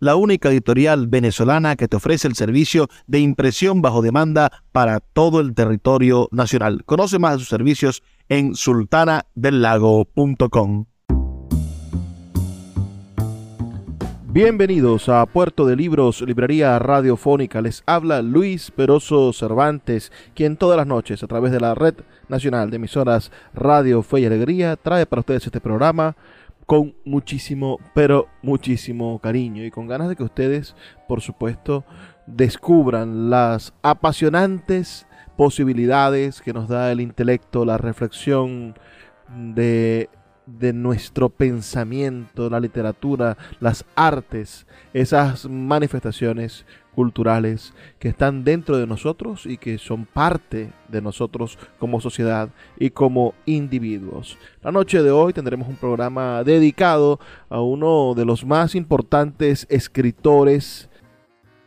la única editorial venezolana que te ofrece el servicio de impresión bajo demanda para todo el territorio nacional. Conoce más de sus servicios en sultanadelago.com. Bienvenidos a Puerto de Libros, Librería Radiofónica. Les habla Luis Peroso Cervantes, quien todas las noches a través de la Red Nacional de Emisoras Radio Fe y Alegría trae para ustedes este programa con muchísimo, pero muchísimo cariño y con ganas de que ustedes, por supuesto, descubran las apasionantes posibilidades que nos da el intelecto, la reflexión de, de nuestro pensamiento, la literatura, las artes, esas manifestaciones culturales que están dentro de nosotros y que son parte de nosotros como sociedad y como individuos. La noche de hoy tendremos un programa dedicado a uno de los más importantes escritores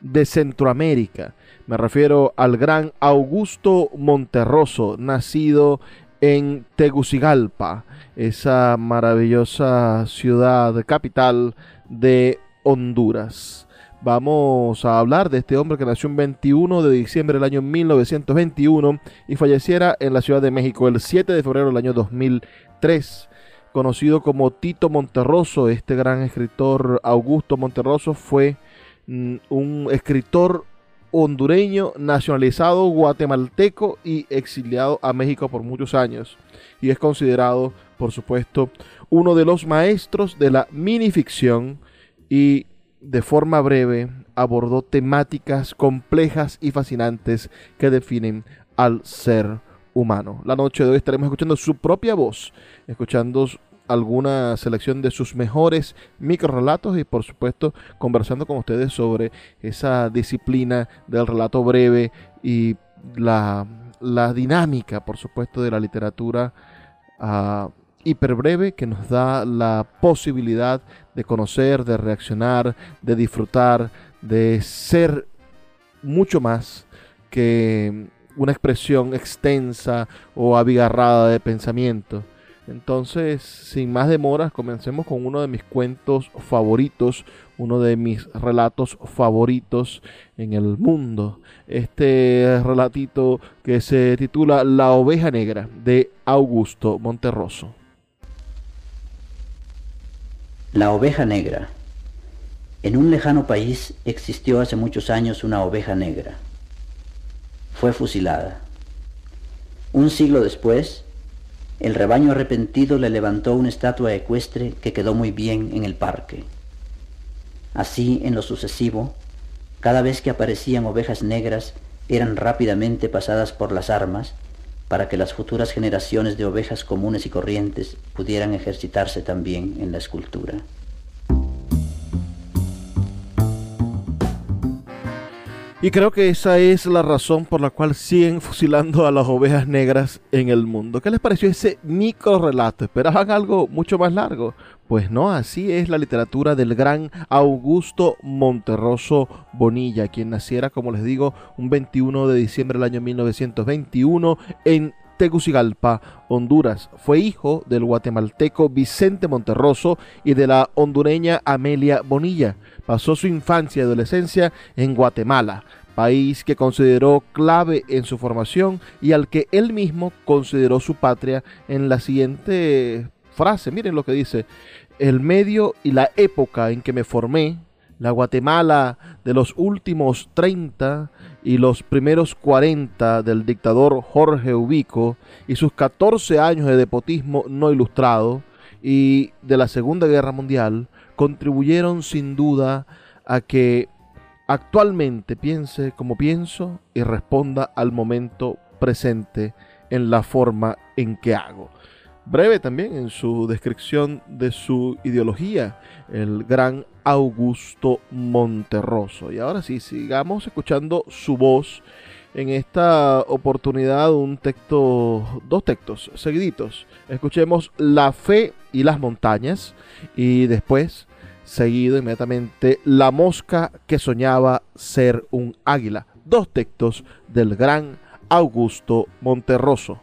de Centroamérica. Me refiero al gran Augusto Monterroso, nacido en Tegucigalpa, esa maravillosa ciudad capital de Honduras. Vamos a hablar de este hombre que nació el 21 de diciembre del año 1921 y falleciera en la Ciudad de México el 7 de febrero del año 2003. Conocido como Tito Monterroso, este gran escritor Augusto Monterroso fue mm, un escritor hondureño nacionalizado guatemalteco y exiliado a México por muchos años. Y es considerado, por supuesto, uno de los maestros de la minificción y de forma breve abordó temáticas complejas y fascinantes que definen al ser humano. La noche de hoy estaremos escuchando su propia voz, escuchando alguna selección de sus mejores microrelatos y por supuesto conversando con ustedes sobre esa disciplina del relato breve y la, dinámica por supuesto de la literatura uh, hiperbreve que nos da la posibilidad de conocer, de reaccionar, de disfrutar, de ser mucho más que una expresión extensa o abigarrada de pensamiento. Entonces, sin más demoras, comencemos con uno de mis cuentos favoritos, uno de mis relatos favoritos en el mundo. Este relatito que se titula La oveja negra de Augusto Monterroso. La oveja negra. En un lejano país existió hace muchos años una oveja negra. Fue fusilada. Un siglo después, el rebaño arrepentido le levantó una estatua ecuestre que quedó muy bien en el parque. Así, en lo sucesivo, cada vez que aparecían ovejas negras, eran rápidamente pasadas por las armas para que las futuras generaciones de ovejas comunes y corrientes pudieran ejercitarse también en la escultura. Y creo que esa es la razón por la cual siguen fusilando a las ovejas negras en el mundo. ¿Qué les pareció ese micro relato? ¿Esperaban algo mucho más largo? Pues no, así es la literatura del gran Augusto Monterroso Bonilla, quien naciera, como les digo, un 21 de diciembre del año 1921 en Tegucigalpa, Honduras. Fue hijo del guatemalteco Vicente Monterroso y de la hondureña Amelia Bonilla. Pasó su infancia y adolescencia en Guatemala, país que consideró clave en su formación y al que él mismo consideró su patria en la siguiente frase. Miren lo que dice, el medio y la época en que me formé, la Guatemala de los últimos 30 y los primeros 40 del dictador Jorge Ubico y sus 14 años de depotismo no ilustrado y de la Segunda Guerra Mundial contribuyeron sin duda a que actualmente piense como pienso y responda al momento presente en la forma en que hago. Breve también en su descripción de su ideología, el gran Augusto Monterroso. Y ahora sí, sigamos escuchando su voz. En esta oportunidad un texto, dos textos seguiditos. Escuchemos La fe y las montañas y después, seguido inmediatamente, La mosca que soñaba ser un águila. Dos textos del gran Augusto Monterroso.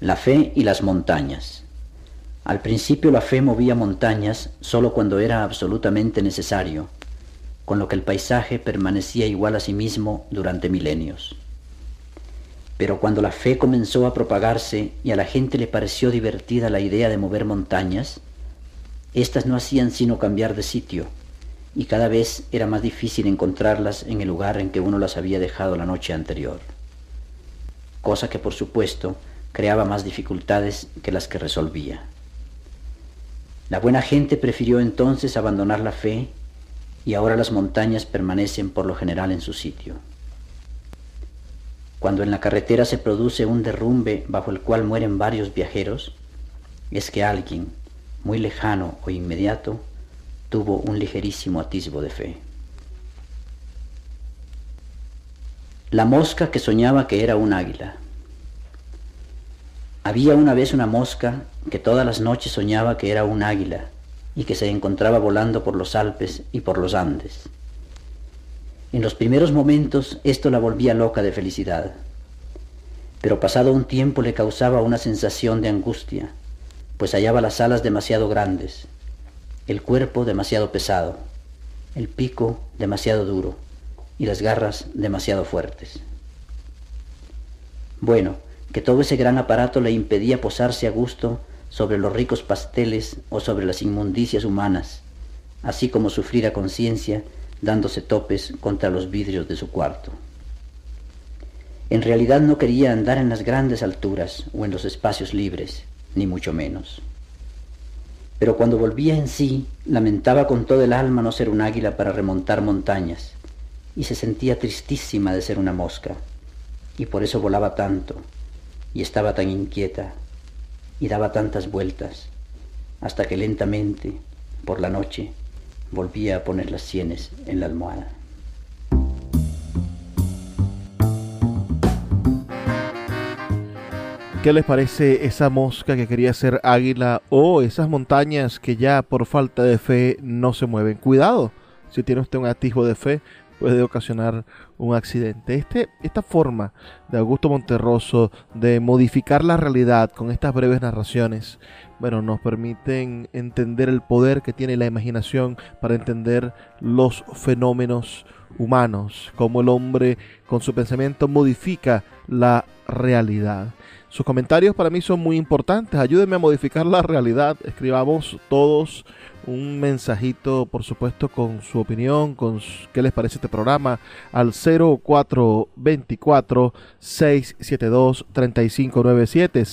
La fe y las montañas. Al principio la fe movía montañas solo cuando era absolutamente necesario, con lo que el paisaje permanecía igual a sí mismo durante milenios. Pero cuando la fe comenzó a propagarse y a la gente le pareció divertida la idea de mover montañas, éstas no hacían sino cambiar de sitio, y cada vez era más difícil encontrarlas en el lugar en que uno las había dejado la noche anterior. Cosa que por supuesto creaba más dificultades que las que resolvía. La buena gente prefirió entonces abandonar la fe y ahora las montañas permanecen por lo general en su sitio. Cuando en la carretera se produce un derrumbe bajo el cual mueren varios viajeros, es que alguien, muy lejano o inmediato, tuvo un ligerísimo atisbo de fe. La mosca que soñaba que era un águila. Había una vez una mosca que todas las noches soñaba que era un águila y que se encontraba volando por los Alpes y por los Andes. En los primeros momentos esto la volvía loca de felicidad, pero pasado un tiempo le causaba una sensación de angustia, pues hallaba las alas demasiado grandes, el cuerpo demasiado pesado, el pico demasiado duro y las garras demasiado fuertes. Bueno, que todo ese gran aparato le impedía posarse a gusto sobre los ricos pasteles o sobre las inmundicias humanas, así como sufrir a conciencia dándose topes contra los vidrios de su cuarto. En realidad no quería andar en las grandes alturas o en los espacios libres, ni mucho menos. Pero cuando volvía en sí, lamentaba con todo el alma no ser un águila para remontar montañas, y se sentía tristísima de ser una mosca, y por eso volaba tanto, y estaba tan inquieta y daba tantas vueltas hasta que lentamente, por la noche, volvía a poner las sienes en la almohada. ¿Qué les parece esa mosca que quería ser águila o esas montañas que ya por falta de fe no se mueven? Cuidado, si tiene usted un atisbo de fe, puede ocasionar un accidente. Este, esta forma de Augusto Monterroso de modificar la realidad con estas breves narraciones, bueno, nos permiten entender el poder que tiene la imaginación para entender los fenómenos humanos, cómo el hombre con su pensamiento modifica la realidad. Sus comentarios para mí son muy importantes. Ayúdenme a modificar la realidad. Escribamos todos un mensajito, por supuesto, con su opinión, con qué les parece este programa, al 0424 672 3597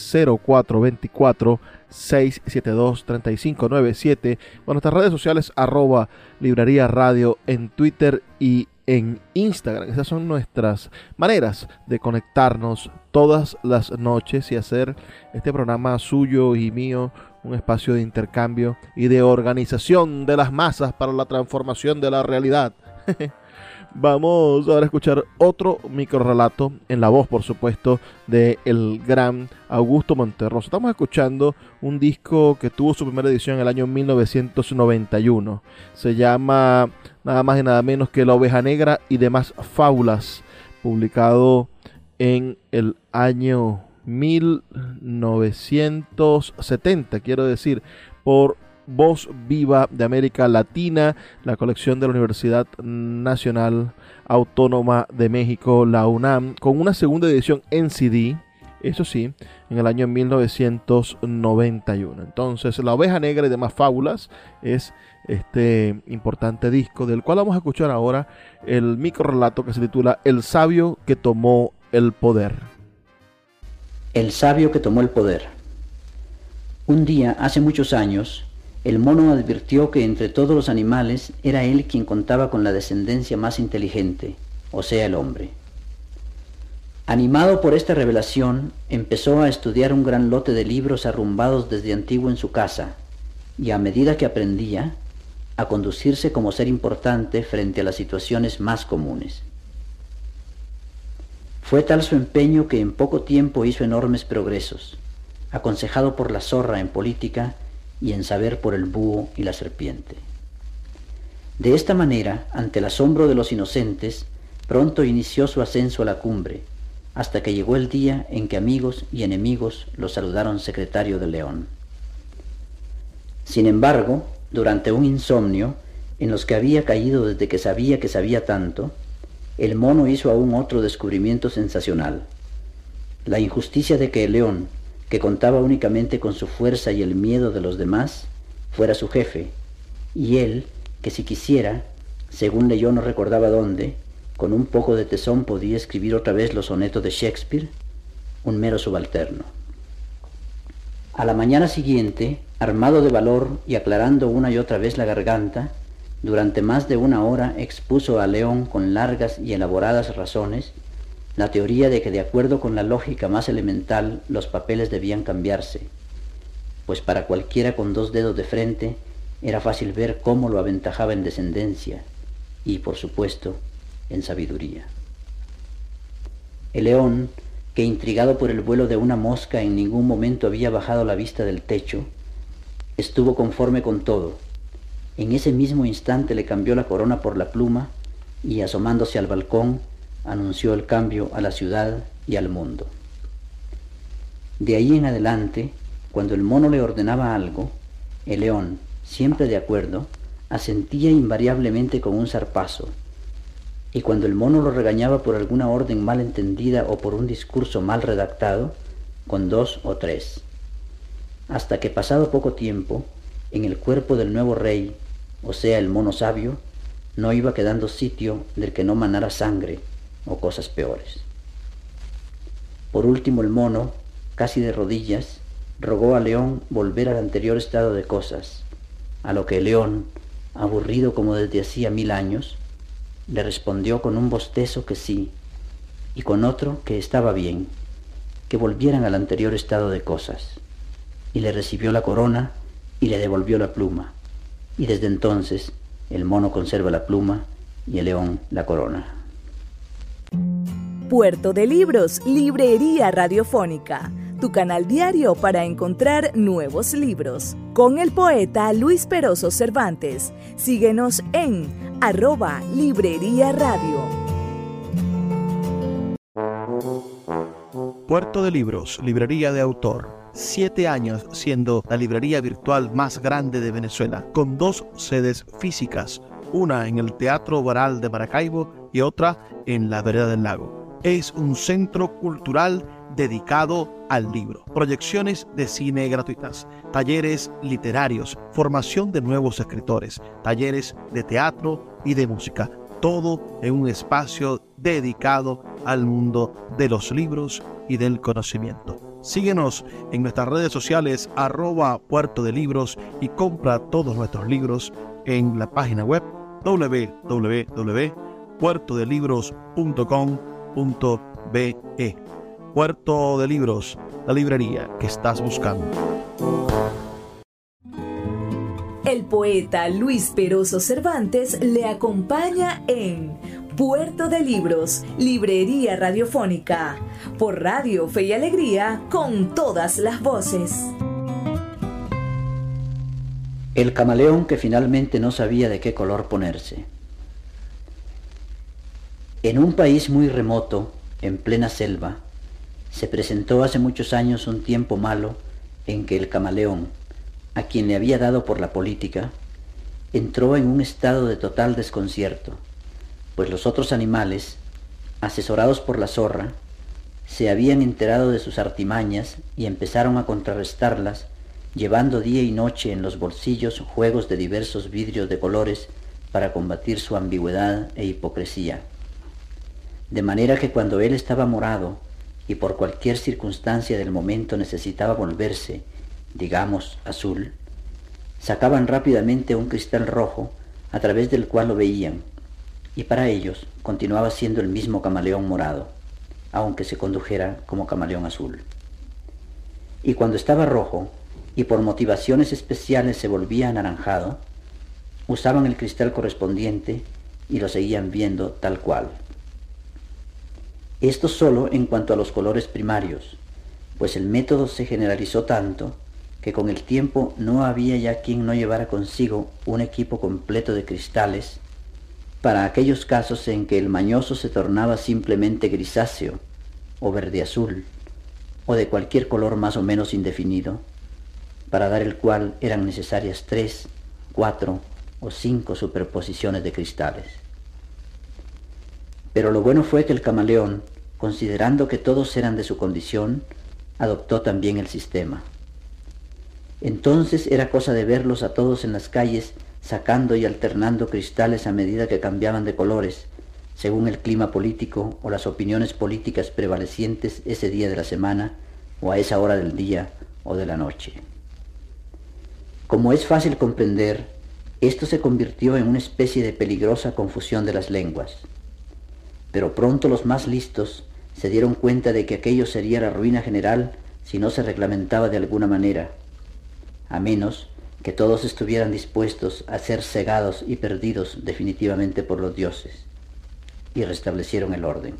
0424 672 3597 con nuestras redes sociales arroba librería radio en Twitter y en Instagram. Esas son nuestras maneras de conectarnos todas las noches y hacer este programa suyo y mío un espacio de intercambio y de organización de las masas para la transformación de la realidad. Vamos ahora a escuchar otro microrelato en la voz, por supuesto, de el gran Augusto Monterroso. Estamos escuchando un disco que tuvo su primera edición en el año 1991. Se llama nada más y nada menos que La Oveja Negra y demás fábulas, publicado en el año 1970, quiero decir, por Voz Viva de América Latina, la colección de la Universidad Nacional Autónoma de México, la UNAM, con una segunda edición en CD eso sí, en el año 1991. Entonces, La Oveja Negra y demás fábulas es este importante disco del cual vamos a escuchar ahora el micro relato que se titula El sabio que tomó el poder. El sabio que tomó el poder. Un día, hace muchos años, el mono advirtió que entre todos los animales era él quien contaba con la descendencia más inteligente, o sea, el hombre. Animado por esta revelación, empezó a estudiar un gran lote de libros arrumbados desde antiguo en su casa, y a medida que aprendía, a conducirse como ser importante frente a las situaciones más comunes. Fue tal su empeño que en poco tiempo hizo enormes progresos, aconsejado por la zorra en política y en saber por el búho y la serpiente. De esta manera, ante el asombro de los inocentes, pronto inició su ascenso a la cumbre, hasta que llegó el día en que amigos y enemigos lo saludaron secretario de León. Sin embargo, durante un insomnio, en los que había caído desde que sabía que sabía tanto, el mono hizo aún otro descubrimiento sensacional. La injusticia de que el león, que contaba únicamente con su fuerza y el miedo de los demás, fuera su jefe, y él, que si quisiera, según leyó no recordaba dónde, con un poco de tesón podía escribir otra vez los sonetos de Shakespeare, un mero subalterno. A la mañana siguiente, armado de valor y aclarando una y otra vez la garganta, durante más de una hora expuso a León con largas y elaboradas razones la teoría de que de acuerdo con la lógica más elemental los papeles debían cambiarse, pues para cualquiera con dos dedos de frente era fácil ver cómo lo aventajaba en descendencia y, por supuesto, en sabiduría. El león, que intrigado por el vuelo de una mosca en ningún momento había bajado la vista del techo, estuvo conforme con todo. En ese mismo instante le cambió la corona por la pluma y asomándose al balcón anunció el cambio a la ciudad y al mundo. De ahí en adelante, cuando el mono le ordenaba algo, el león, siempre de acuerdo, asentía invariablemente con un zarpazo, y cuando el mono lo regañaba por alguna orden mal entendida o por un discurso mal redactado, con dos o tres. Hasta que pasado poco tiempo, en el cuerpo del nuevo rey, o sea, el mono sabio, no iba quedando sitio del que no manara sangre o cosas peores. Por último el mono, casi de rodillas, rogó a León volver al anterior estado de cosas, a lo que el león, aburrido como desde hacía mil años, le respondió con un bostezo que sí, y con otro que estaba bien, que volvieran al anterior estado de cosas. Y le recibió la corona y le devolvió la pluma. Y desde entonces el mono conserva la pluma y el león la corona. Puerto de Libros, Librería Radiofónica, tu canal diario para encontrar nuevos libros. Con el poeta Luis Peroso Cervantes. Síguenos en arroba Librería Radio. Puerto de Libros, Librería de Autor. Siete años siendo la librería virtual más grande de Venezuela, con dos sedes físicas, una en el Teatro Baral de Maracaibo y otra en la Vereda del Lago. Es un centro cultural dedicado al libro, proyecciones de cine gratuitas, talleres literarios, formación de nuevos escritores, talleres de teatro y de música, todo en un espacio dedicado al mundo de los libros y del conocimiento. Síguenos en nuestras redes sociales arroba puerto de libros y compra todos nuestros libros en la página web www.puertodelibros.com.be. Puerto de Libros, la librería que estás buscando. El poeta Luis Peroso Cervantes le acompaña en Puerto de Libros, Librería Radiofónica, por Radio Fe y Alegría, con todas las voces. El camaleón que finalmente no sabía de qué color ponerse. En un país muy remoto, en plena selva, se presentó hace muchos años un tiempo malo en que el camaleón, a quien le había dado por la política, entró en un estado de total desconcierto, pues los otros animales, asesorados por la zorra, se habían enterado de sus artimañas y empezaron a contrarrestarlas, llevando día y noche en los bolsillos juegos de diversos vidrios de colores para combatir su ambigüedad e hipocresía. De manera que cuando él estaba morado y por cualquier circunstancia del momento necesitaba volverse, digamos, azul, sacaban rápidamente un cristal rojo a través del cual lo veían, y para ellos continuaba siendo el mismo camaleón morado aunque se condujera como camaleón azul. Y cuando estaba rojo, y por motivaciones especiales se volvía anaranjado, usaban el cristal correspondiente y lo seguían viendo tal cual. Esto solo en cuanto a los colores primarios, pues el método se generalizó tanto que con el tiempo no había ya quien no llevara consigo un equipo completo de cristales para aquellos casos en que el mañoso se tornaba simplemente grisáceo o verde azul, o de cualquier color más o menos indefinido, para dar el cual eran necesarias tres, cuatro o cinco superposiciones de cristales. Pero lo bueno fue que el camaleón, considerando que todos eran de su condición, adoptó también el sistema. Entonces era cosa de verlos a todos en las calles sacando y alternando cristales a medida que cambiaban de colores, según el clima político o las opiniones políticas prevalecientes ese día de la semana o a esa hora del día o de la noche. Como es fácil comprender, esto se convirtió en una especie de peligrosa confusión de las lenguas. Pero pronto los más listos se dieron cuenta de que aquello sería la ruina general si no se reglamentaba de alguna manera, a menos que todos estuvieran dispuestos a ser cegados y perdidos definitivamente por los dioses, y restablecieron el orden.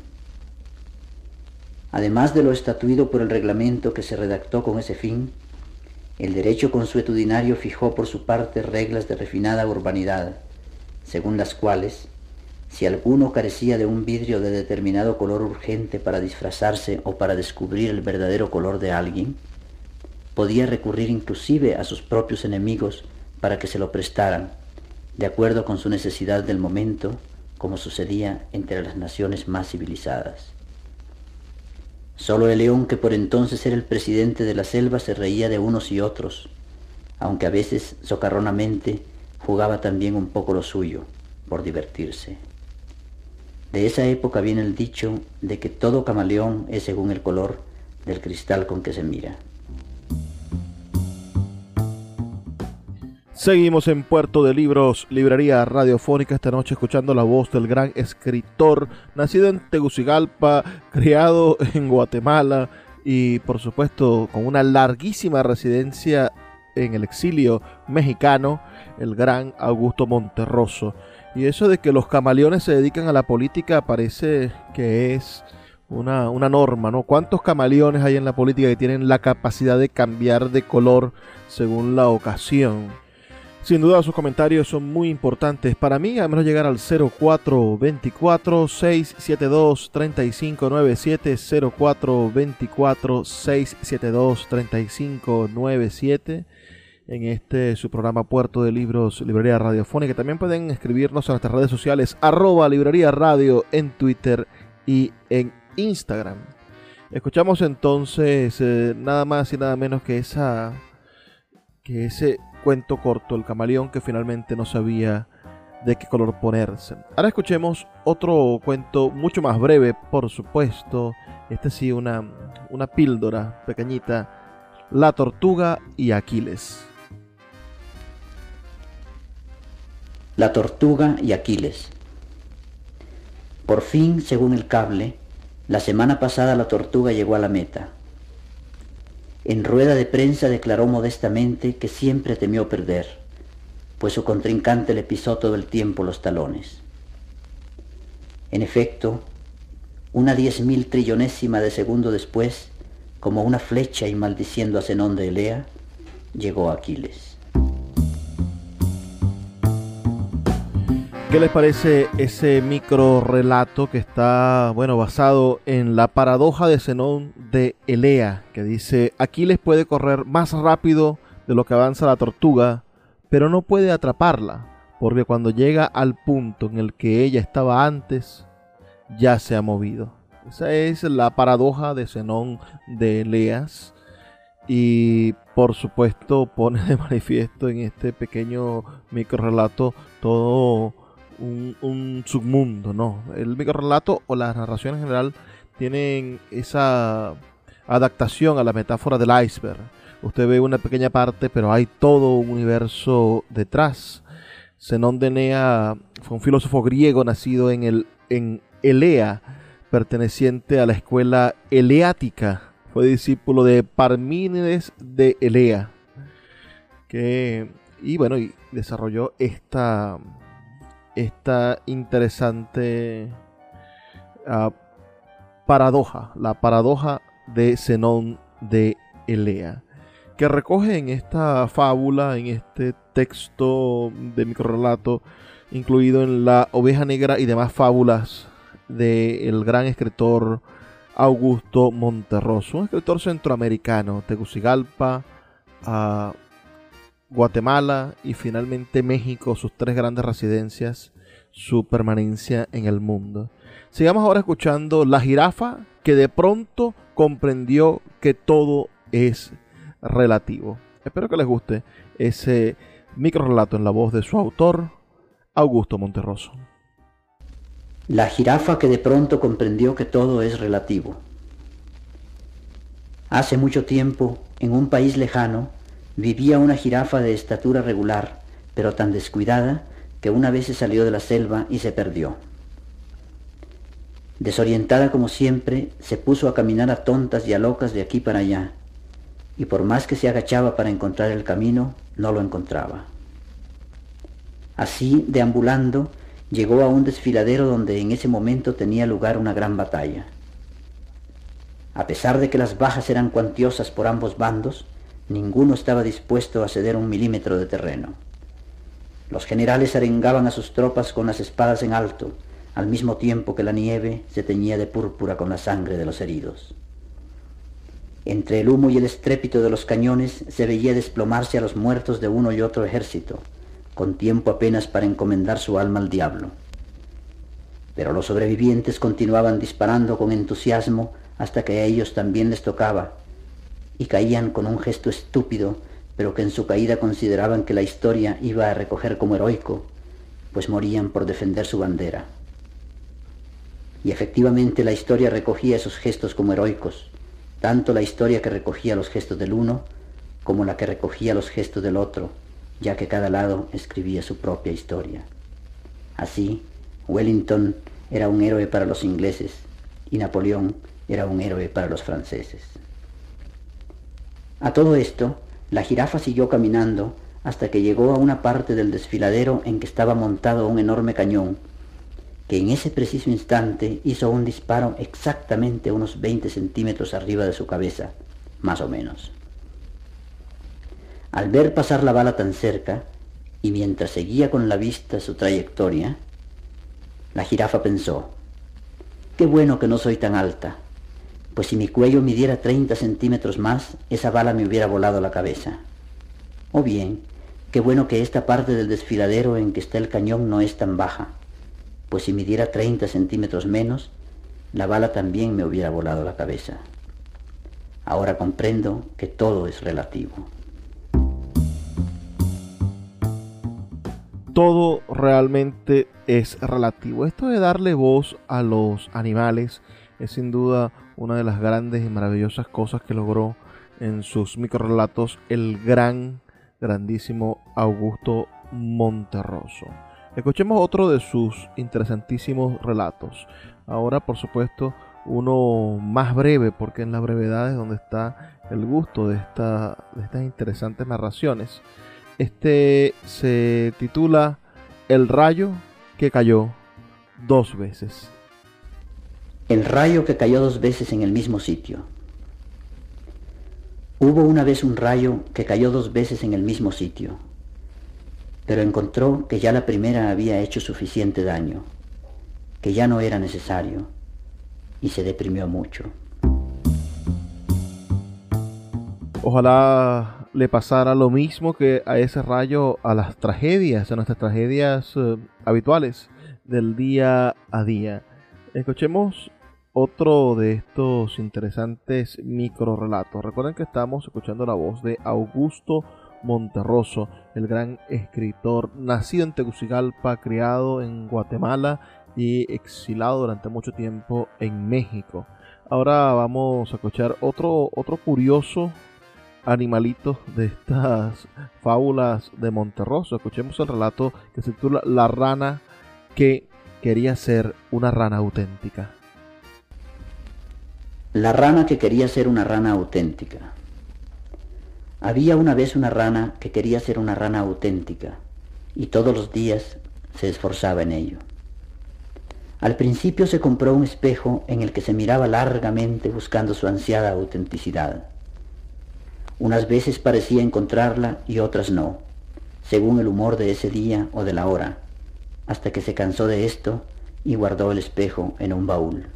Además de lo estatuido por el reglamento que se redactó con ese fin, el derecho consuetudinario fijó por su parte reglas de refinada urbanidad, según las cuales, si alguno carecía de un vidrio de determinado color urgente para disfrazarse o para descubrir el verdadero color de alguien, podía recurrir inclusive a sus propios enemigos para que se lo prestaran, de acuerdo con su necesidad del momento, como sucedía entre las naciones más civilizadas. Solo el león, que por entonces era el presidente de la selva, se reía de unos y otros, aunque a veces socarronamente jugaba también un poco lo suyo, por divertirse. De esa época viene el dicho de que todo camaleón es según el color del cristal con que se mira. Seguimos en Puerto de Libros, librería radiofónica, esta noche escuchando la voz del gran escritor, nacido en Tegucigalpa, criado en Guatemala y por supuesto con una larguísima residencia en el exilio mexicano, el gran Augusto Monterroso. Y eso de que los camaleones se dedican a la política parece que es una, una, norma, ¿no? ¿Cuántos camaleones hay en la política que tienen la capacidad de cambiar de color según la ocasión? Sin duda sus comentarios son muy importantes para mí, a menos llegar al 0424 672 en este su programa Puerto de Libros Librería Radiofónica. También pueden escribirnos a nuestras redes sociales arroba librería radio en Twitter y en Instagram. Escuchamos entonces eh, nada más y nada menos que esa que ese cuento corto, El camaleón que finalmente no sabía de qué color ponerse. Ahora escuchemos otro cuento mucho más breve, por supuesto. Este sí, una, una píldora pequeñita. La tortuga y Aquiles. La tortuga y Aquiles. Por fin, según el cable, la semana pasada la tortuga llegó a la meta. En rueda de prensa declaró modestamente que siempre temió perder, pues su contrincante le pisó todo el tiempo los talones. En efecto, una diez mil trillonésima de segundo después, como una flecha y maldiciendo a Zenón de Elea, llegó Aquiles. ¿Qué les parece ese micro relato que está, bueno, basado en la paradoja de Zenón de Elea, que dice, Aquiles puede correr más rápido de lo que avanza la tortuga, pero no puede atraparla, porque cuando llega al punto en el que ella estaba antes, ya se ha movido. Esa es la paradoja de Zenón de Eleas. Y por supuesto pone de manifiesto en este pequeño microrelato todo un, un submundo, ¿no? El microrelato o la narración en general tienen esa adaptación a la metáfora del iceberg. Usted ve una pequeña parte, pero hay todo un universo detrás. Zenón de Enea fue un filósofo griego nacido en, el, en Elea, perteneciente a la escuela eleática. Fue discípulo de Parmínides de Elea. Que, y bueno, y desarrolló esta, esta interesante uh, paradoja, la paradoja de Zenón de Elea, que recoge en esta fábula, en este texto de microrelato, incluido en La Oveja Negra y demás fábulas del gran escritor Augusto Monterroso, un escritor centroamericano, Tegucigalpa, a Guatemala y finalmente México, sus tres grandes residencias, su permanencia en el mundo. Sigamos ahora escuchando La jirafa que de pronto comprendió que todo es relativo. Espero que les guste ese micro relato en la voz de su autor, Augusto Monterroso. La jirafa que de pronto comprendió que todo es relativo. Hace mucho tiempo, en un país lejano, vivía una jirafa de estatura regular, pero tan descuidada que una vez se salió de la selva y se perdió. Desorientada como siempre, se puso a caminar a tontas y a locas de aquí para allá, y por más que se agachaba para encontrar el camino, no lo encontraba. Así, deambulando, llegó a un desfiladero donde en ese momento tenía lugar una gran batalla. A pesar de que las bajas eran cuantiosas por ambos bandos, ninguno estaba dispuesto a ceder un milímetro de terreno. Los generales arengaban a sus tropas con las espadas en alto, al mismo tiempo que la nieve se teñía de púrpura con la sangre de los heridos. Entre el humo y el estrépito de los cañones se veía desplomarse a los muertos de uno y otro ejército, con tiempo apenas para encomendar su alma al diablo. Pero los sobrevivientes continuaban disparando con entusiasmo hasta que a ellos también les tocaba, y caían con un gesto estúpido, pero que en su caída consideraban que la historia iba a recoger como heroico, pues morían por defender su bandera. Y efectivamente la historia recogía esos gestos como heroicos, tanto la historia que recogía los gestos del uno como la que recogía los gestos del otro, ya que cada lado escribía su propia historia. Así, Wellington era un héroe para los ingleses y Napoleón era un héroe para los franceses. A todo esto, la jirafa siguió caminando hasta que llegó a una parte del desfiladero en que estaba montado un enorme cañón que en ese preciso instante hizo un disparo exactamente unos 20 centímetros arriba de su cabeza, más o menos. Al ver pasar la bala tan cerca, y mientras seguía con la vista su trayectoria, la jirafa pensó, qué bueno que no soy tan alta, pues si mi cuello midiera 30 centímetros más, esa bala me hubiera volado la cabeza. O bien, qué bueno que esta parte del desfiladero en que está el cañón no es tan baja, pues si midiera 30 centímetros menos, la bala también me hubiera volado la cabeza. Ahora comprendo que todo es relativo. Todo realmente es relativo. Esto de darle voz a los animales es sin duda una de las grandes y maravillosas cosas que logró en sus microrelatos el gran, grandísimo Augusto Monterroso. Escuchemos otro de sus interesantísimos relatos. Ahora, por supuesto, uno más breve, porque en la brevedad es donde está el gusto de, de estas interesantes narraciones. Este se titula El rayo que cayó dos veces. El rayo que cayó dos veces en el mismo sitio. Hubo una vez un rayo que cayó dos veces en el mismo sitio pero encontró que ya la primera había hecho suficiente daño, que ya no era necesario, y se deprimió mucho. Ojalá le pasara lo mismo que a ese rayo a las tragedias, a nuestras tragedias eh, habituales del día a día. Escuchemos otro de estos interesantes micro relatos. Recuerden que estamos escuchando la voz de Augusto Monterroso, el gran escritor, nacido en Tegucigalpa, criado en Guatemala y exilado durante mucho tiempo en México. Ahora vamos a escuchar otro, otro curioso animalito de estas fábulas de Monterroso. Escuchemos el relato que se titula La rana que quería ser una rana auténtica. La rana que quería ser una rana auténtica. Había una vez una rana que quería ser una rana auténtica y todos los días se esforzaba en ello. Al principio se compró un espejo en el que se miraba largamente buscando su ansiada autenticidad. Unas veces parecía encontrarla y otras no, según el humor de ese día o de la hora, hasta que se cansó de esto y guardó el espejo en un baúl.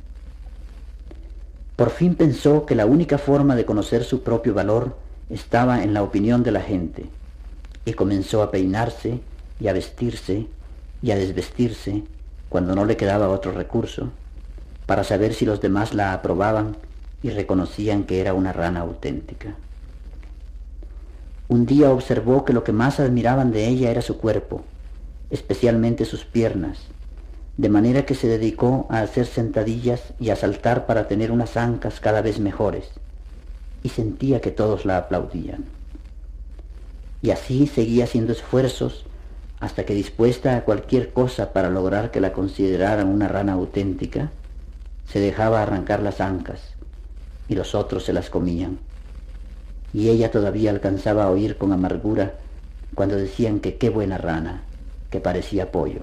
Por fin pensó que la única forma de conocer su propio valor estaba en la opinión de la gente, y comenzó a peinarse y a vestirse y a desvestirse cuando no le quedaba otro recurso, para saber si los demás la aprobaban y reconocían que era una rana auténtica. Un día observó que lo que más admiraban de ella era su cuerpo, especialmente sus piernas, de manera que se dedicó a hacer sentadillas y a saltar para tener unas ancas cada vez mejores, y sentía que todos la aplaudían. Y así seguía haciendo esfuerzos hasta que dispuesta a cualquier cosa para lograr que la consideraran una rana auténtica, se dejaba arrancar las ancas y los otros se las comían. Y ella todavía alcanzaba a oír con amargura cuando decían que qué buena rana, que parecía pollo.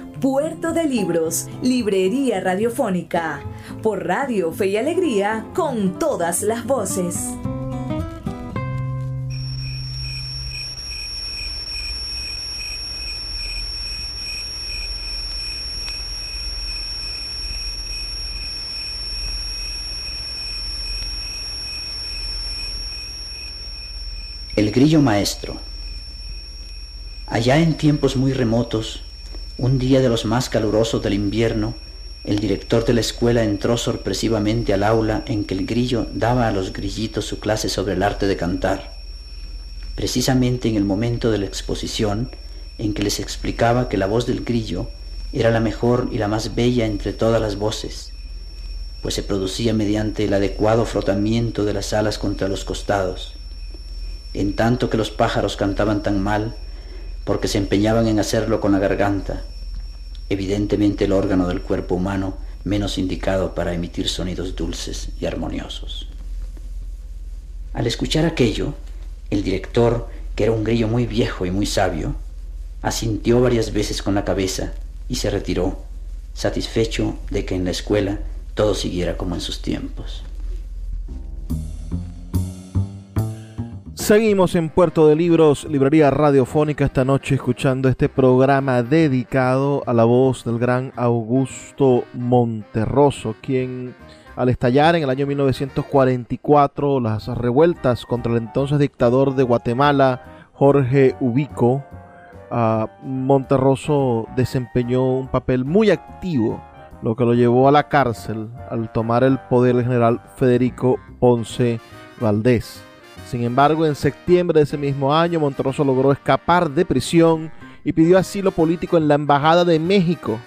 Puerto de Libros, Librería Radiofónica, por Radio Fe y Alegría, con todas las voces. El grillo maestro. Allá en tiempos muy remotos, un día de los más calurosos del invierno, el director de la escuela entró sorpresivamente al aula en que el grillo daba a los grillitos su clase sobre el arte de cantar, precisamente en el momento de la exposición en que les explicaba que la voz del grillo era la mejor y la más bella entre todas las voces, pues se producía mediante el adecuado frotamiento de las alas contra los costados, en tanto que los pájaros cantaban tan mal porque se empeñaban en hacerlo con la garganta, evidentemente el órgano del cuerpo humano menos indicado para emitir sonidos dulces y armoniosos. Al escuchar aquello, el director, que era un grillo muy viejo y muy sabio, asintió varias veces con la cabeza y se retiró, satisfecho de que en la escuela todo siguiera como en sus tiempos. Seguimos en Puerto de Libros, librería radiofónica esta noche escuchando este programa dedicado a la voz del gran Augusto Monterroso, quien al estallar en el año 1944 las revueltas contra el entonces dictador de Guatemala, Jorge Ubico, Monterroso desempeñó un papel muy activo, lo que lo llevó a la cárcel al tomar el poder el general Federico Ponce Valdés. Sin embargo, en septiembre de ese mismo año, Monterroso logró escapar de prisión y pidió asilo político en la Embajada de México.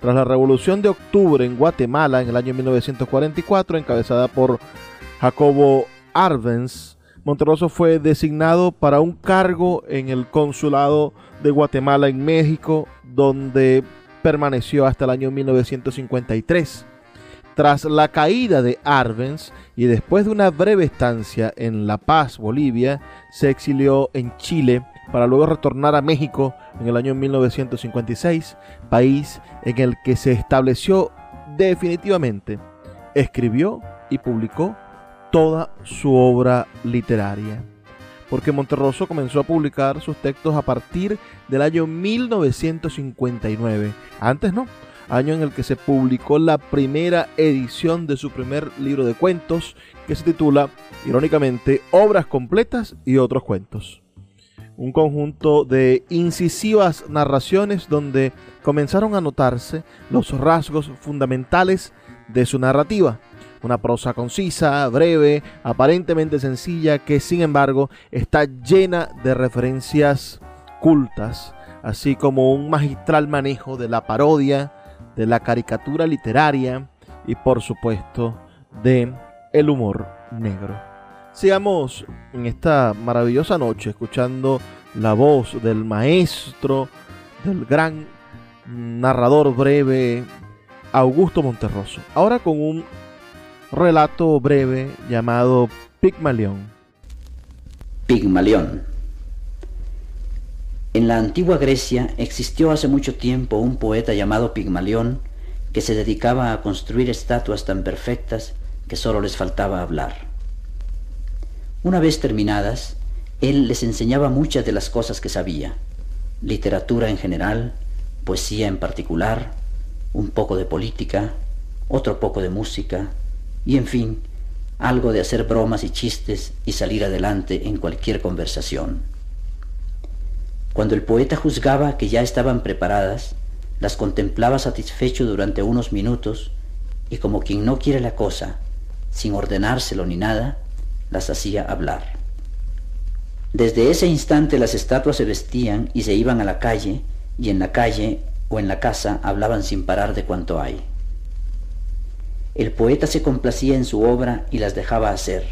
Tras la Revolución de Octubre en Guatemala en el año 1944, encabezada por Jacobo Arbenz, Monterroso fue designado para un cargo en el consulado de Guatemala en México, donde permaneció hasta el año 1953. Tras la caída de Arbenz y después de una breve estancia en La Paz, Bolivia, se exilió en Chile para luego retornar a México en el año 1956, país en el que se estableció definitivamente. Escribió y publicó toda su obra literaria. Porque Monterroso comenzó a publicar sus textos a partir del año 1959. Antes no, año en el que se publicó la primera edición de su primer libro de cuentos, que se titula, irónicamente, Obras completas y otros cuentos. Un conjunto de incisivas narraciones donde comenzaron a notarse los rasgos fundamentales de su narrativa una prosa concisa, breve, aparentemente sencilla, que sin embargo está llena de referencias cultas, así como un magistral manejo de la parodia, de la caricatura literaria y por supuesto de el humor negro. Sigamos en esta maravillosa noche escuchando la voz del maestro, del gran narrador breve Augusto Monterroso. Ahora con un relato breve llamado Pigmalión. Pigmalión. En la antigua Grecia existió hace mucho tiempo un poeta llamado Pigmalión que se dedicaba a construir estatuas tan perfectas que solo les faltaba hablar. Una vez terminadas, él les enseñaba muchas de las cosas que sabía, literatura en general, poesía en particular, un poco de política, otro poco de música, y en fin, algo de hacer bromas y chistes y salir adelante en cualquier conversación. Cuando el poeta juzgaba que ya estaban preparadas, las contemplaba satisfecho durante unos minutos y como quien no quiere la cosa, sin ordenárselo ni nada, las hacía hablar. Desde ese instante las estatuas se vestían y se iban a la calle, y en la calle o en la casa hablaban sin parar de cuanto hay. El poeta se complacía en su obra y las dejaba hacer,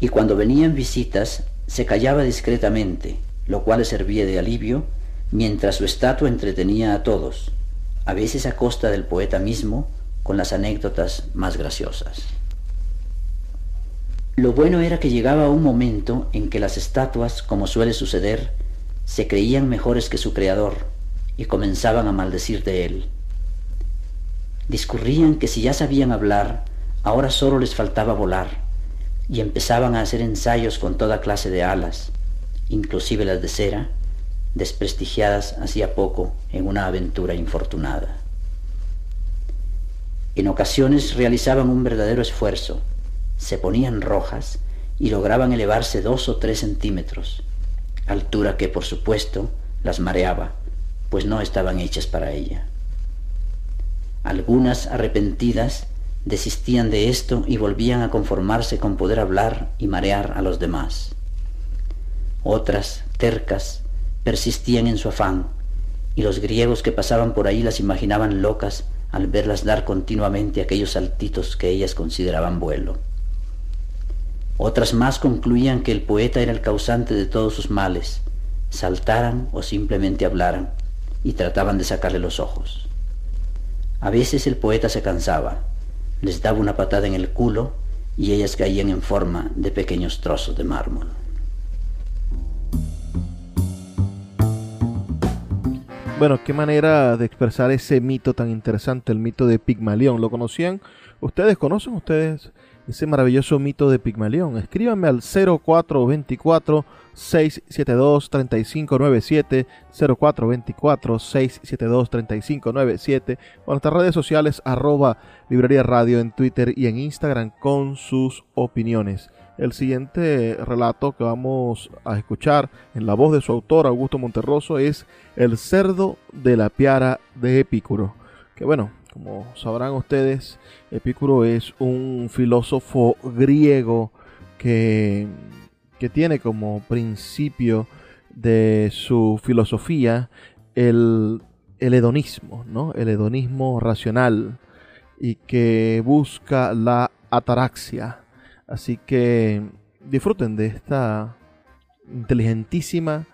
y cuando venían visitas se callaba discretamente, lo cual le servía de alivio, mientras su estatua entretenía a todos, a veces a costa del poeta mismo, con las anécdotas más graciosas. Lo bueno era que llegaba un momento en que las estatuas, como suele suceder, se creían mejores que su creador y comenzaban a maldecir de él discurrían que si ya sabían hablar, ahora solo les faltaba volar, y empezaban a hacer ensayos con toda clase de alas, inclusive las de cera, desprestigiadas hacía poco en una aventura infortunada. En ocasiones realizaban un verdadero esfuerzo, se ponían rojas y lograban elevarse dos o tres centímetros, altura que por supuesto las mareaba, pues no estaban hechas para ella. Algunas, arrepentidas, desistían de esto y volvían a conformarse con poder hablar y marear a los demás. Otras, tercas, persistían en su afán, y los griegos que pasaban por ahí las imaginaban locas al verlas dar continuamente aquellos saltitos que ellas consideraban vuelo. Otras más concluían que el poeta era el causante de todos sus males, saltaran o simplemente hablaran, y trataban de sacarle los ojos. A veces el poeta se cansaba, les daba una patada en el culo y ellas caían en forma de pequeños trozos de mármol. Bueno, qué manera de expresar ese mito tan interesante, el mito de Pigmalión. ¿Lo conocían? ¿Ustedes conocen ustedes ese maravilloso mito de Pigmalión? Escríbanme al 0424 672-3597, 0424-672-3597 o nuestras redes sociales arroba librería radio en Twitter y en Instagram con sus opiniones. El siguiente relato que vamos a escuchar en la voz de su autor Augusto Monterroso es El cerdo de la piara de Epicuro. Que bueno, como sabrán ustedes, Epicuro es un filósofo griego que que tiene como principio de su filosofía el, el hedonismo, ¿no? El hedonismo racional y que busca la ataraxia. Así que disfruten de esta inteligentísima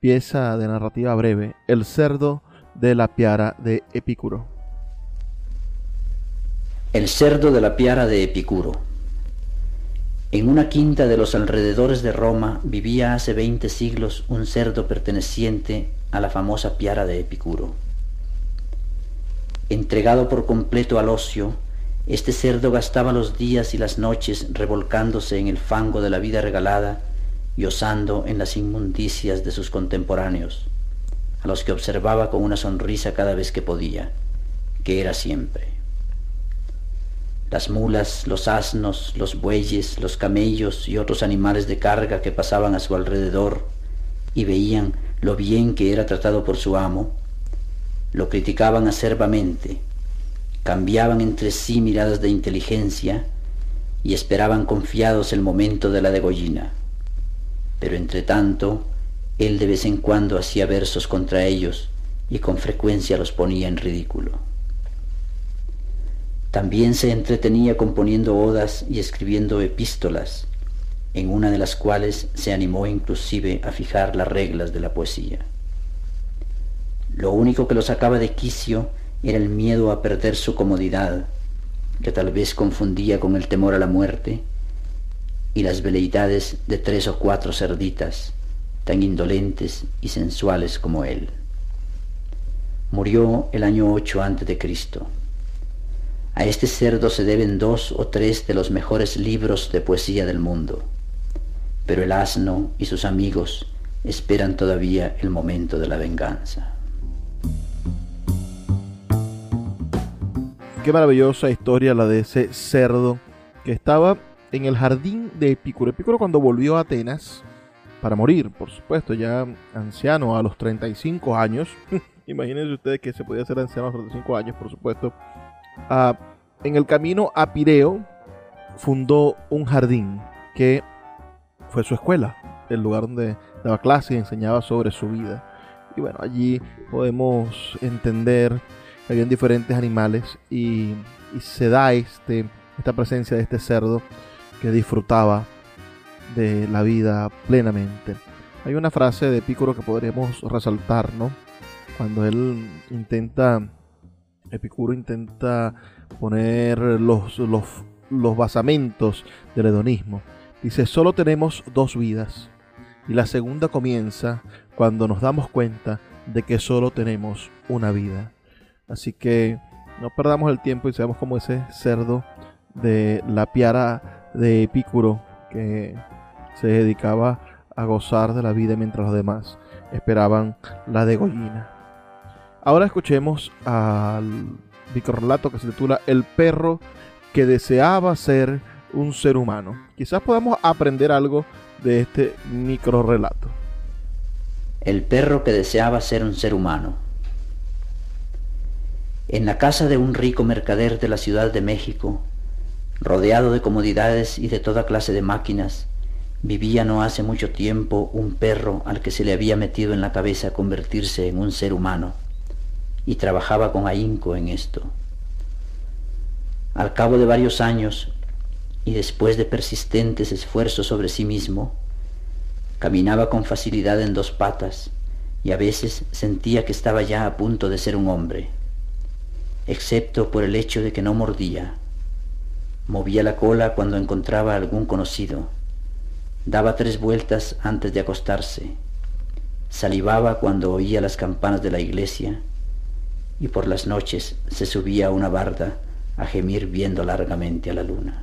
pieza de narrativa breve, El cerdo de la piara de Epicuro. El cerdo de la piara de Epicuro. En una quinta de los alrededores de Roma vivía hace veinte siglos un cerdo perteneciente a la famosa piara de Epicuro. Entregado por completo al ocio, este cerdo gastaba los días y las noches revolcándose en el fango de la vida regalada y osando en las inmundicias de sus contemporáneos, a los que observaba con una sonrisa cada vez que podía, que era siempre. Las mulas, los asnos, los bueyes, los camellos y otros animales de carga que pasaban a su alrededor y veían lo bien que era tratado por su amo, lo criticaban acerbamente, cambiaban entre sí miradas de inteligencia y esperaban confiados el momento de la degollina. Pero entre tanto, él de vez en cuando hacía versos contra ellos y con frecuencia los ponía en ridículo. También se entretenía componiendo odas y escribiendo epístolas, en una de las cuales se animó inclusive a fijar las reglas de la poesía. Lo único que lo sacaba de quicio era el miedo a perder su comodidad, que tal vez confundía con el temor a la muerte, y las veleidades de tres o cuatro cerditas, tan indolentes y sensuales como él. Murió el año 8 antes de Cristo. A este cerdo se deben dos o tres de los mejores libros de poesía del mundo, pero el asno y sus amigos esperan todavía el momento de la venganza. Qué maravillosa historia la de ese cerdo que estaba en el jardín de Epicuro. Epicuro cuando volvió a Atenas, para morir, por supuesto, ya anciano a los 35 años. Imagínense ustedes que se podía ser anciano a los 35 años, por supuesto. Ah, en el camino a Pireo fundó un jardín que fue su escuela, el lugar donde daba clase y enseñaba sobre su vida. Y bueno, allí podemos entender habían diferentes animales y, se da este, esta presencia de este cerdo que disfrutaba de la vida plenamente. Hay una frase de Epicuro que podríamos resaltar, ¿no? Cuando él intenta, Epicuro intenta poner los, los, los basamentos del hedonismo. Dice, solo tenemos dos vidas. Y la segunda comienza cuando nos damos cuenta de que solo tenemos una vida. Así que no perdamos el tiempo y seamos como ese cerdo de la piara de Epicuro que se dedicaba a gozar de la vida mientras los demás esperaban la degollina. Ahora escuchemos al microrelato que se titula El perro que deseaba ser un ser humano. Quizás podamos aprender algo de este microrelato. El perro que deseaba ser un ser humano. En la casa de un rico mercader de la Ciudad de México, rodeado de comodidades y de toda clase de máquinas, vivía no hace mucho tiempo un perro al que se le había metido en la cabeza convertirse en un ser humano, y trabajaba con ahínco en esto. Al cabo de varios años, y después de persistentes esfuerzos sobre sí mismo, caminaba con facilidad en dos patas, y a veces sentía que estaba ya a punto de ser un hombre excepto por el hecho de que no mordía. Movía la cola cuando encontraba a algún conocido. Daba tres vueltas antes de acostarse. Salivaba cuando oía las campanas de la iglesia y por las noches se subía a una barda a gemir viendo largamente a la luna.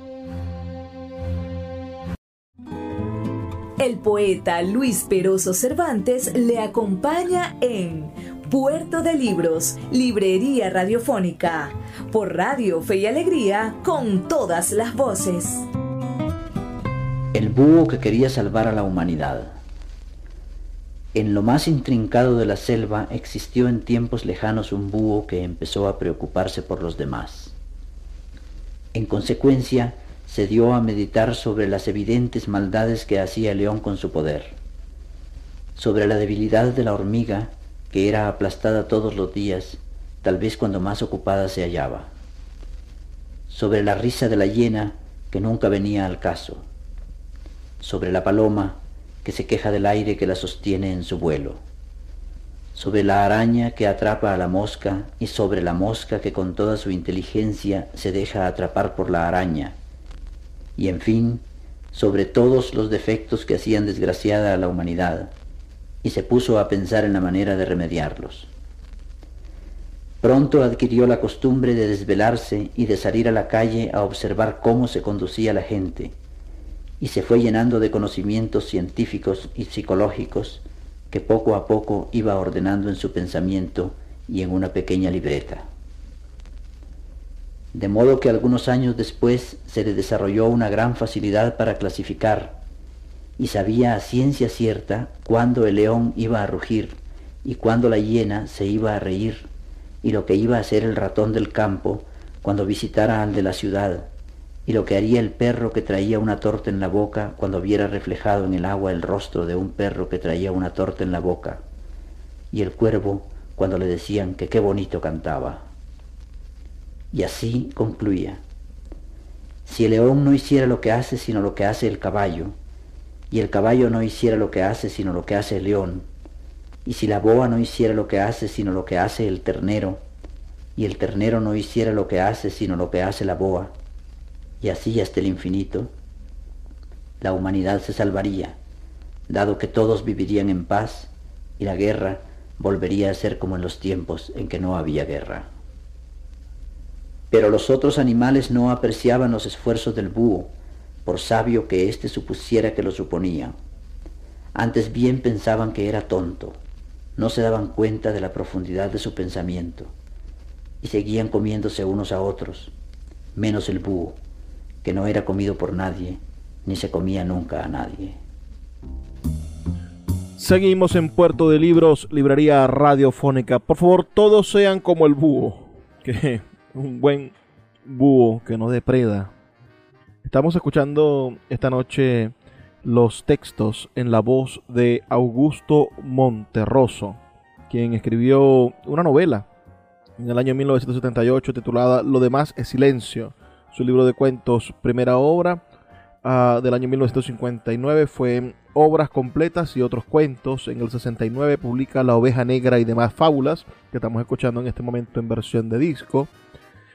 El poeta Luis Peroso Cervantes le acompaña en Puerto de Libros, Librería Radiofónica, por Radio Fe y Alegría, con todas las voces. El búho que quería salvar a la humanidad. En lo más intrincado de la selva existió en tiempos lejanos un búho que empezó a preocuparse por los demás. En consecuencia, se dio a meditar sobre las evidentes maldades que hacía el león con su poder, sobre la debilidad de la hormiga que era aplastada todos los días, tal vez cuando más ocupada se hallaba, sobre la risa de la hiena que nunca venía al caso, sobre la paloma que se queja del aire que la sostiene en su vuelo, sobre la araña que atrapa a la mosca y sobre la mosca que con toda su inteligencia se deja atrapar por la araña, y en fin, sobre todos los defectos que hacían desgraciada a la humanidad, y se puso a pensar en la manera de remediarlos. Pronto adquirió la costumbre de desvelarse y de salir a la calle a observar cómo se conducía la gente, y se fue llenando de conocimientos científicos y psicológicos que poco a poco iba ordenando en su pensamiento y en una pequeña libreta de modo que algunos años después se le desarrolló una gran facilidad para clasificar y sabía a ciencia cierta cuándo el león iba a rugir y cuándo la hiena se iba a reír y lo que iba a hacer el ratón del campo cuando visitara al de la ciudad y lo que haría el perro que traía una torta en la boca cuando viera reflejado en el agua el rostro de un perro que traía una torta en la boca y el cuervo cuando le decían que qué bonito cantaba. Y así concluía. Si el león no hiciera lo que hace sino lo que hace el caballo, y el caballo no hiciera lo que hace sino lo que hace el león, y si la boa no hiciera lo que hace sino lo que hace el ternero, y el ternero no hiciera lo que hace sino lo que hace la boa, y así hasta el infinito, la humanidad se salvaría, dado que todos vivirían en paz y la guerra volvería a ser como en los tiempos en que no había guerra. Pero los otros animales no apreciaban los esfuerzos del búho, por sabio que éste supusiera que lo suponía. Antes bien pensaban que era tonto, no se daban cuenta de la profundidad de su pensamiento, y seguían comiéndose unos a otros, menos el búho, que no era comido por nadie, ni se comía nunca a nadie. Seguimos en Puerto de Libros, librería radiofónica. Por favor, todos sean como el búho, que un buen búho que no depreda. Estamos escuchando esta noche los textos en la voz de Augusto Monterroso, quien escribió una novela en el año 1978 titulada Lo demás es silencio. Su libro de cuentos, primera obra uh, del año 1959 fue Obras completas y otros cuentos. En el 69 publica La oveja negra y demás fábulas, que estamos escuchando en este momento en versión de disco.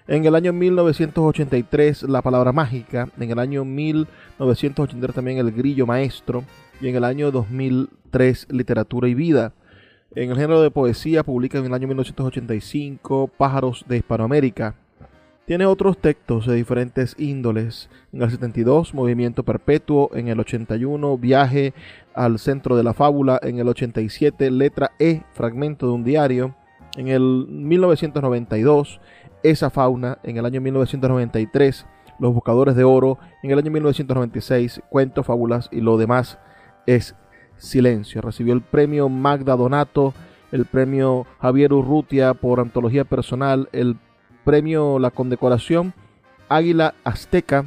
En el año 1983 La Palabra Mágica, en el año 1983 también El Grillo Maestro y en el año 2003 Literatura y Vida. En el género de poesía publica en el año 1985 Pájaros de Hispanoamérica. Tiene otros textos de diferentes índoles. En el 72 Movimiento Perpetuo, en el 81 Viaje al Centro de la Fábula, en el 87 Letra E, Fragmento de un Diario, en el 1992 esa fauna en el año 1993, Los Buscadores de Oro en el año 1996, Cuentos, Fábulas y lo demás es silencio. Recibió el premio Magda Donato, el premio Javier Urrutia por antología personal, el premio La Condecoración Águila Azteca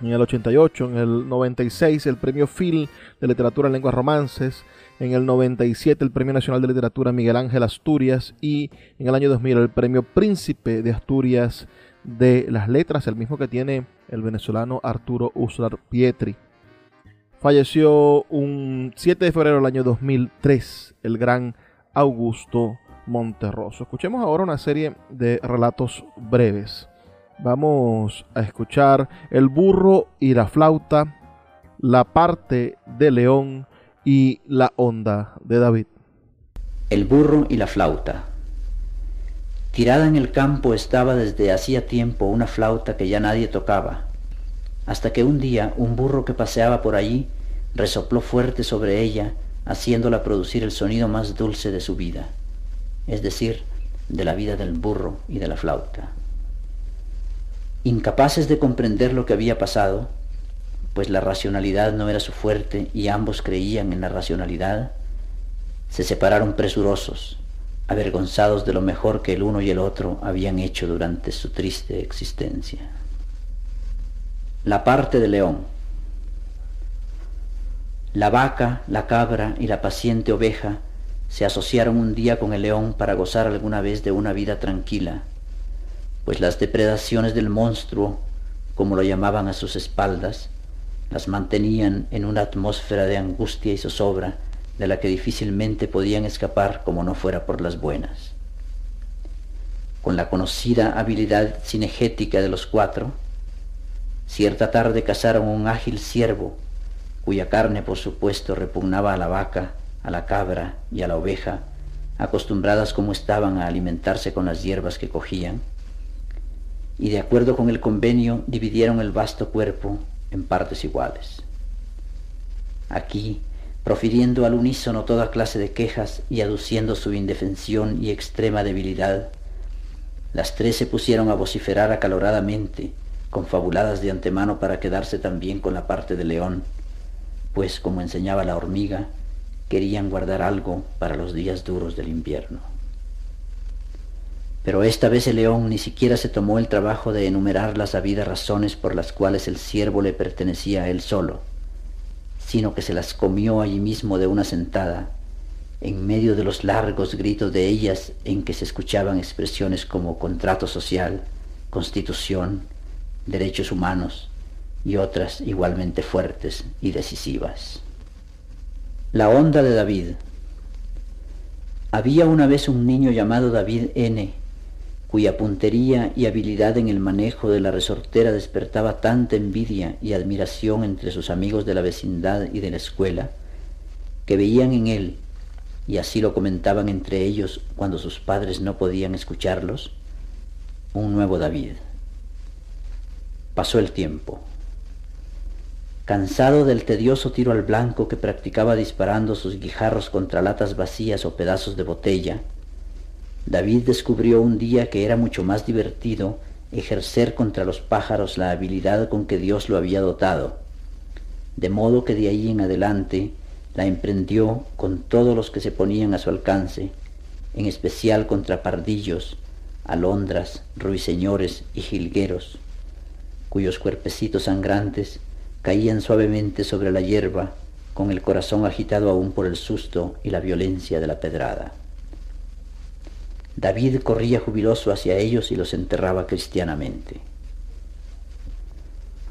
en el 88, en el 96 el premio Phil de literatura en lenguas romances, en el 97 el premio nacional de literatura Miguel Ángel Asturias y en el año 2000 el premio Príncipe de Asturias de las letras, el mismo que tiene el venezolano Arturo Uslar Pietri. Falleció un 7 de febrero del año 2003 el gran Augusto Monterroso. Escuchemos ahora una serie de relatos breves. Vamos a escuchar El burro y la flauta, la parte de León y la onda de David. El burro y la flauta. Tirada en el campo estaba desde hacía tiempo una flauta que ya nadie tocaba, hasta que un día un burro que paseaba por allí resopló fuerte sobre ella, haciéndola producir el sonido más dulce de su vida, es decir, de la vida del burro y de la flauta. Incapaces de comprender lo que había pasado, pues la racionalidad no era su fuerte y ambos creían en la racionalidad, se separaron presurosos, avergonzados de lo mejor que el uno y el otro habían hecho durante su triste existencia. La parte de león. La vaca, la cabra y la paciente oveja se asociaron un día con el león para gozar alguna vez de una vida tranquila, pues las depredaciones del monstruo, como lo llamaban a sus espaldas, las mantenían en una atmósfera de angustia y zozobra de la que difícilmente podían escapar como no fuera por las buenas. Con la conocida habilidad cinegética de los cuatro, cierta tarde cazaron un ágil ciervo, cuya carne por supuesto repugnaba a la vaca, a la cabra y a la oveja, acostumbradas como estaban a alimentarse con las hierbas que cogían, y de acuerdo con el convenio dividieron el vasto cuerpo en partes iguales. Aquí profiriendo al unísono toda clase de quejas y aduciendo su indefensión y extrema debilidad, las tres se pusieron a vociferar acaloradamente, confabuladas de antemano para quedarse también con la parte de león, pues como enseñaba la hormiga, querían guardar algo para los días duros del invierno. Pero esta vez el león ni siquiera se tomó el trabajo de enumerar las habidas razones por las cuales el ciervo le pertenecía a él solo, sino que se las comió allí mismo de una sentada, en medio de los largos gritos de ellas en que se escuchaban expresiones como contrato social, constitución, derechos humanos y otras igualmente fuertes y decisivas. La onda de David. Había una vez un niño llamado David N., cuya puntería y habilidad en el manejo de la resortera despertaba tanta envidia y admiración entre sus amigos de la vecindad y de la escuela, que veían en él, y así lo comentaban entre ellos cuando sus padres no podían escucharlos, un nuevo David. Pasó el tiempo. Cansado del tedioso tiro al blanco que practicaba disparando sus guijarros contra latas vacías o pedazos de botella, David descubrió un día que era mucho más divertido ejercer contra los pájaros la habilidad con que Dios lo había dotado, de modo que de ahí en adelante la emprendió con todos los que se ponían a su alcance, en especial contra pardillos, alondras, ruiseñores y jilgueros, cuyos cuerpecitos sangrantes caían suavemente sobre la hierba con el corazón agitado aún por el susto y la violencia de la pedrada. David corría jubiloso hacia ellos y los enterraba cristianamente.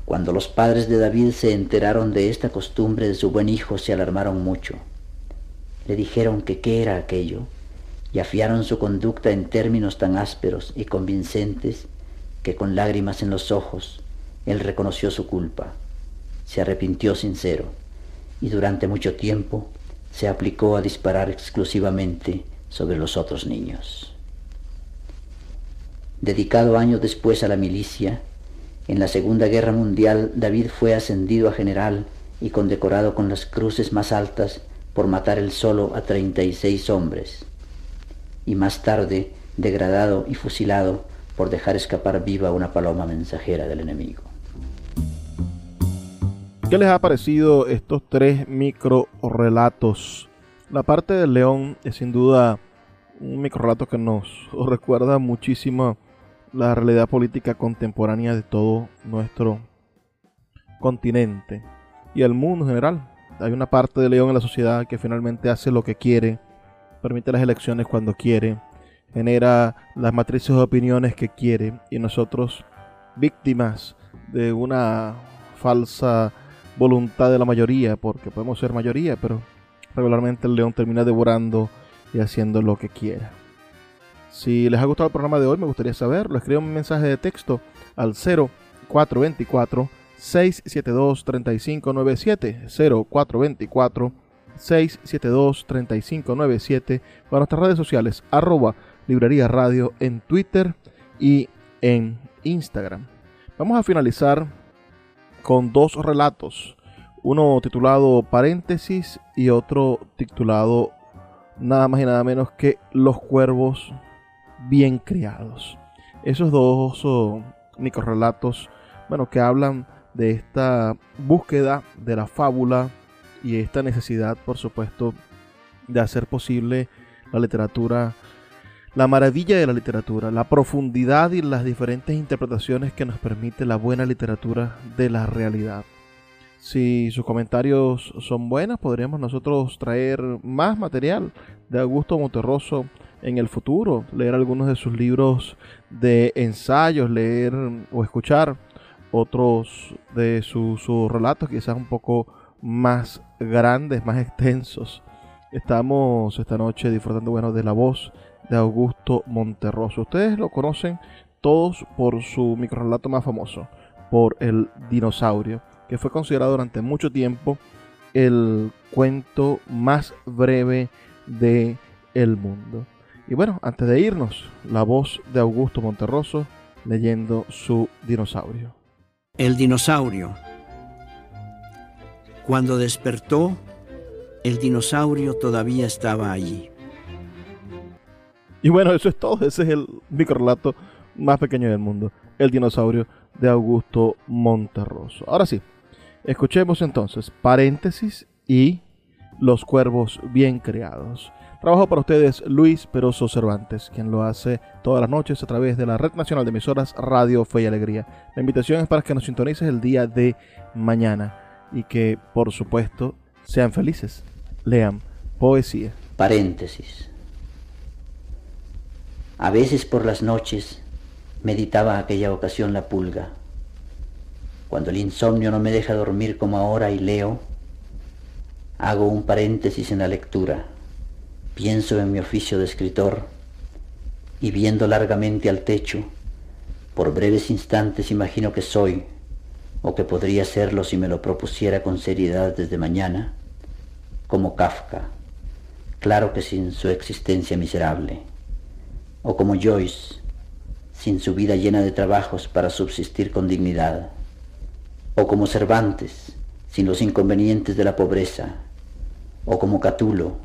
Cuando los padres de David se enteraron de esta costumbre de su buen hijo, se alarmaron mucho. Le dijeron que qué era aquello y afiaron su conducta en términos tan ásperos y convincentes que con lágrimas en los ojos él reconoció su culpa, se arrepintió sincero y durante mucho tiempo se aplicó a disparar exclusivamente sobre los otros niños. Dedicado años después a la milicia, en la Segunda Guerra Mundial David fue ascendido a general y condecorado con las cruces más altas por matar él solo a 36 hombres, y más tarde degradado y fusilado por dejar escapar viva una paloma mensajera del enemigo. ¿Qué les ha parecido estos tres micro relatos? La parte del león es sin duda un micro relato que nos recuerda muchísimo la realidad política contemporánea de todo nuestro continente y el mundo en general. Hay una parte de León en la sociedad que finalmente hace lo que quiere, permite las elecciones cuando quiere, genera las matrices de opiniones que quiere y nosotros víctimas de una falsa voluntad de la mayoría, porque podemos ser mayoría, pero regularmente el león termina devorando y haciendo lo que quiera. Si les ha gustado el programa de hoy, me gustaría saber, lo escribo un mensaje de texto al 0424 672 3597 0424 672 3597 para nuestras redes sociales arroba librería radio en Twitter y en Instagram. Vamos a finalizar con dos relatos, uno titulado Paréntesis y otro titulado nada más y nada menos que Los cuervos bien criados. Esos dos microrelatos, bueno, que hablan de esta búsqueda de la fábula y esta necesidad, por supuesto, de hacer posible la literatura, la maravilla de la literatura, la profundidad y las diferentes interpretaciones que nos permite la buena literatura de la realidad. Si sus comentarios son buenos, podríamos nosotros traer más material de Augusto Monterroso en el futuro, leer algunos de sus libros de ensayos, leer o escuchar otros de sus, relatos, quizás un poco más grandes, más extensos. Estamos esta noche disfrutando bueno, de la voz de Augusto Monterroso. Ustedes lo conocen todos por su microrelato más famoso, por el dinosaurio, que fue considerado durante mucho tiempo el cuento más breve de el mundo. Y bueno, antes de irnos, la voz de Augusto Monterroso leyendo su dinosaurio. El dinosaurio. Cuando despertó, el dinosaurio todavía estaba allí. Y bueno, eso es todo. Ese es el microrelato más pequeño del mundo. El dinosaurio de Augusto Monterroso. Ahora sí, escuchemos entonces paréntesis y los cuervos bien creados. Trabajo para ustedes Luis Peroso Cervantes, quien lo hace todas las noches a través de la Red Nacional de Emisoras Radio Fe y Alegría. La invitación es para que nos sintonices el día de mañana y que, por supuesto, sean felices. Lean poesía. Paréntesis. A veces por las noches meditaba aquella ocasión la pulga. Cuando el insomnio no me deja dormir como ahora y leo, hago un paréntesis en la lectura. Pienso en mi oficio de escritor y viendo largamente al techo, por breves instantes imagino que soy, o que podría serlo si me lo propusiera con seriedad desde mañana, como Kafka, claro que sin su existencia miserable, o como Joyce, sin su vida llena de trabajos para subsistir con dignidad, o como Cervantes, sin los inconvenientes de la pobreza, o como Catulo,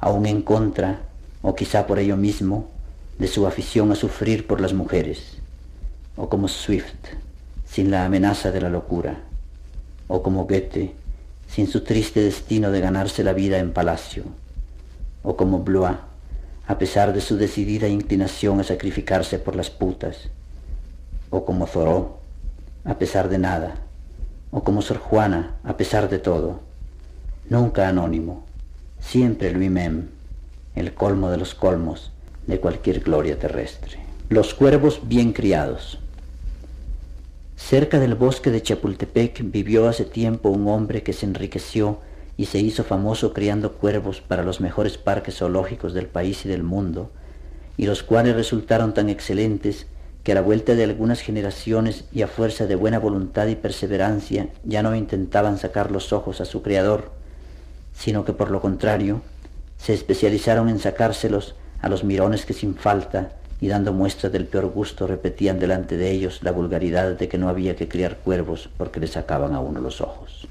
aún en contra, o quizá por ello mismo, de su afición a sufrir por las mujeres, o como Swift, sin la amenaza de la locura, o como Goethe, sin su triste destino de ganarse la vida en palacio, o como Blois, a pesar de su decidida inclinación a sacrificarse por las putas, o como Thoreau, a pesar de nada, o como Sor Juana, a pesar de todo, nunca anónimo, siempre Louis Mem, el colmo de los colmos de cualquier gloria terrestre. Los cuervos bien criados. Cerca del bosque de Chapultepec vivió hace tiempo un hombre que se enriqueció y se hizo famoso criando cuervos para los mejores parques zoológicos del país y del mundo, y los cuales resultaron tan excelentes que a la vuelta de algunas generaciones y a fuerza de buena voluntad y perseverancia ya no intentaban sacar los ojos a su criador, sino que por lo contrario se especializaron en sacárselos a los mirones que sin falta y dando muestra del peor gusto repetían delante de ellos la vulgaridad de que no había que criar cuervos porque le sacaban a uno los ojos.